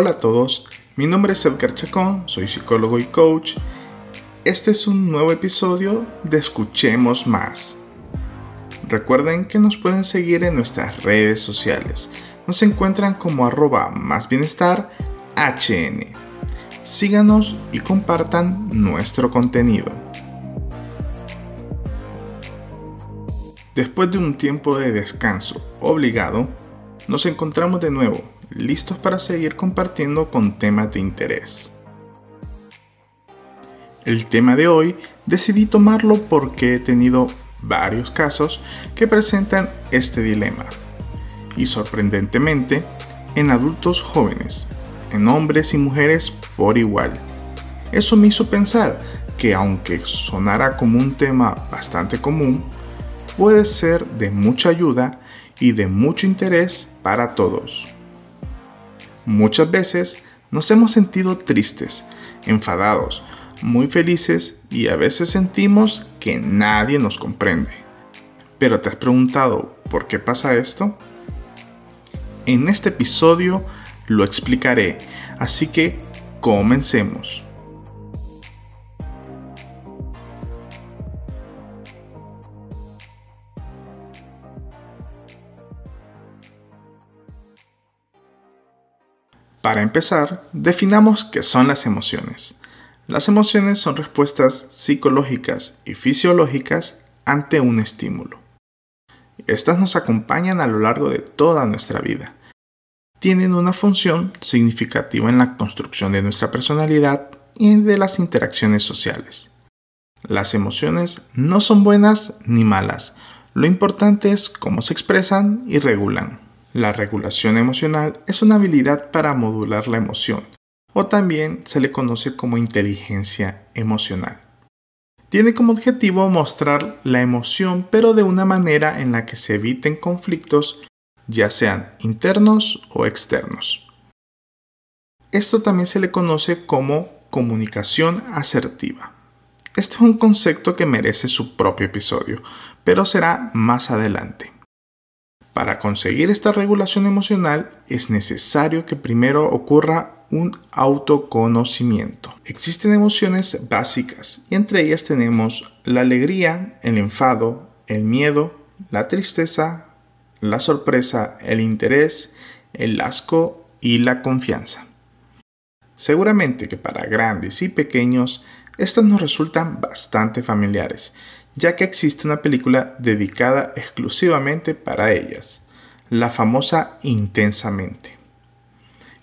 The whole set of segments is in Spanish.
Hola a todos, mi nombre es Edgar Chacón, soy psicólogo y coach. Este es un nuevo episodio de Escuchemos Más. Recuerden que nos pueden seguir en nuestras redes sociales. Nos encuentran como arroba más bienestar HN. Síganos y compartan nuestro contenido. Después de un tiempo de descanso obligado, nos encontramos de nuevo, listos para seguir compartiendo con temas de interés. El tema de hoy decidí tomarlo porque he tenido varios casos que presentan este dilema. Y sorprendentemente, en adultos jóvenes, en hombres y mujeres por igual. Eso me hizo pensar que aunque sonara como un tema bastante común, puede ser de mucha ayuda y de mucho interés para todos. Muchas veces nos hemos sentido tristes, enfadados, muy felices y a veces sentimos que nadie nos comprende. Pero ¿te has preguntado por qué pasa esto? En este episodio lo explicaré, así que comencemos. Para empezar, definamos qué son las emociones. Las emociones son respuestas psicológicas y fisiológicas ante un estímulo. Estas nos acompañan a lo largo de toda nuestra vida. Tienen una función significativa en la construcción de nuestra personalidad y de las interacciones sociales. Las emociones no son buenas ni malas, lo importante es cómo se expresan y regulan. La regulación emocional es una habilidad para modular la emoción, o también se le conoce como inteligencia emocional. Tiene como objetivo mostrar la emoción pero de una manera en la que se eviten conflictos ya sean internos o externos. Esto también se le conoce como comunicación asertiva. Este es un concepto que merece su propio episodio, pero será más adelante. Para conseguir esta regulación emocional es necesario que primero ocurra un autoconocimiento. Existen emociones básicas y entre ellas tenemos la alegría, el enfado, el miedo, la tristeza, la sorpresa, el interés, el asco y la confianza. Seguramente que para grandes y pequeños estas nos resultan bastante familiares, ya que existe una película dedicada exclusivamente para ellas, la famosa Intensamente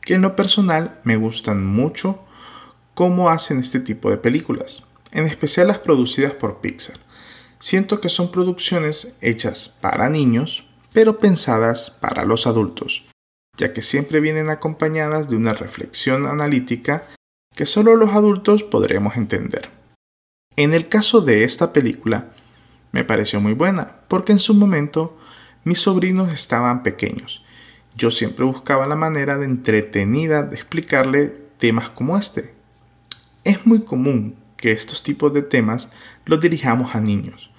que en lo personal me gustan mucho cómo hacen este tipo de películas, en especial las producidas por Pixar. Siento que son producciones hechas para niños, pero pensadas para los adultos, ya que siempre vienen acompañadas de una reflexión analítica que solo los adultos podremos entender. En el caso de esta película, me pareció muy buena, porque en su momento mis sobrinos estaban pequeños yo siempre buscaba la manera de entretenida de explicarle temas como este. Es muy común que estos tipos de temas los dirijamos a niños,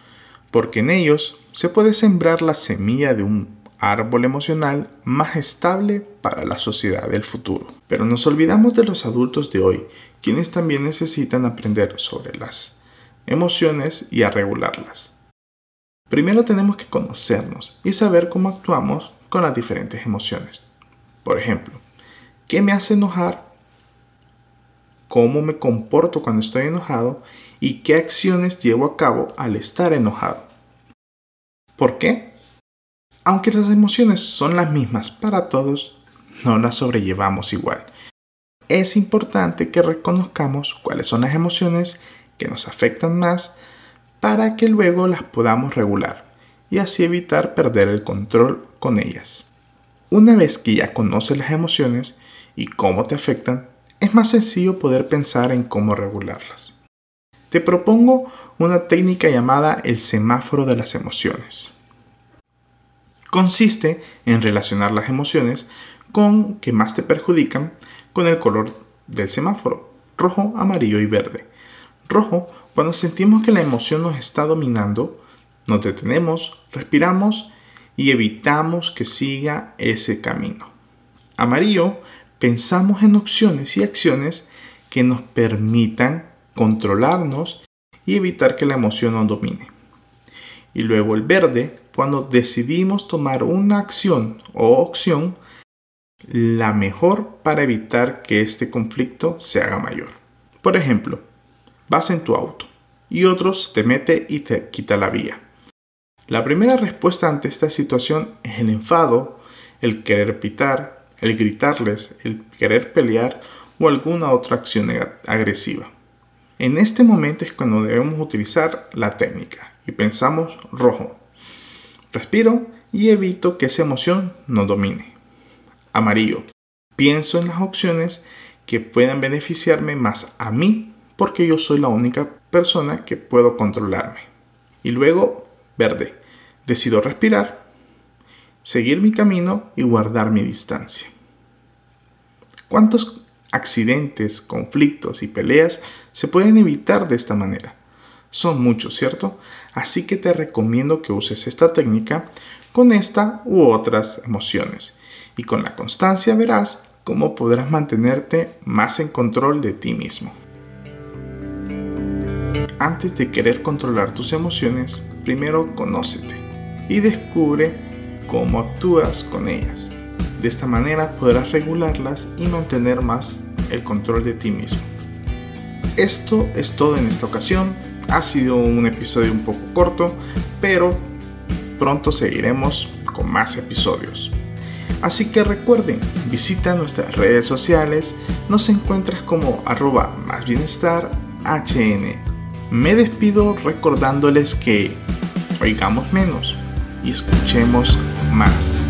porque en ellos se puede sembrar la semilla de un árbol emocional más estable para la sociedad del futuro. Pero nos olvidamos de los adultos de hoy, quienes también necesitan aprender sobre las emociones y a regularlas. Primero tenemos que conocernos y saber cómo actuamos con las diferentes emociones. Por ejemplo, ¿qué me hace enojar? ¿Cómo me comporto cuando estoy enojado? ¿Y qué acciones llevo a cabo al estar enojado? ¿Por qué? Aunque las emociones son las mismas para todos, no las sobrellevamos igual. Es importante que reconozcamos cuáles son las emociones que nos afectan más para que luego las podamos regular y así evitar perder el control con ellas. Una vez que ya conoces las emociones y cómo te afectan, es más sencillo poder pensar en cómo regularlas. Te propongo una técnica llamada el semáforo de las emociones. Consiste en relacionar las emociones con que más te perjudican con el color del semáforo, rojo, amarillo y verde. Rojo, cuando sentimos que la emoción nos está dominando, nos detenemos, respiramos y evitamos que siga ese camino. Amarillo, pensamos en opciones y acciones que nos permitan controlarnos y evitar que la emoción nos domine. Y luego el verde, cuando decidimos tomar una acción o opción, la mejor para evitar que este conflicto se haga mayor. Por ejemplo, vas en tu auto y otros te mete y te quita la vía. La primera respuesta ante esta situación es el enfado, el querer pitar, el gritarles, el querer pelear o alguna otra acción agresiva. En este momento es cuando debemos utilizar la técnica y pensamos rojo. Respiro y evito que esa emoción nos domine. Amarillo. Pienso en las opciones que puedan beneficiarme más a mí porque yo soy la única persona que puedo controlarme. Y luego, verde. Decido respirar, seguir mi camino y guardar mi distancia. ¿Cuántos accidentes, conflictos y peleas se pueden evitar de esta manera? Son muchos, ¿cierto? Así que te recomiendo que uses esta técnica con esta u otras emociones. Y con la constancia verás cómo podrás mantenerte más en control de ti mismo. Antes de querer controlar tus emociones, primero conócete y descubre cómo actúas con ellas. De esta manera podrás regularlas y mantener más el control de ti mismo. Esto es todo en esta ocasión. Ha sido un episodio un poco corto, pero pronto seguiremos con más episodios. Así que recuerden, visita nuestras redes sociales, nos encuentras como arroba más bienestar HN. Me despido recordándoles que oigamos menos y escuchemos más.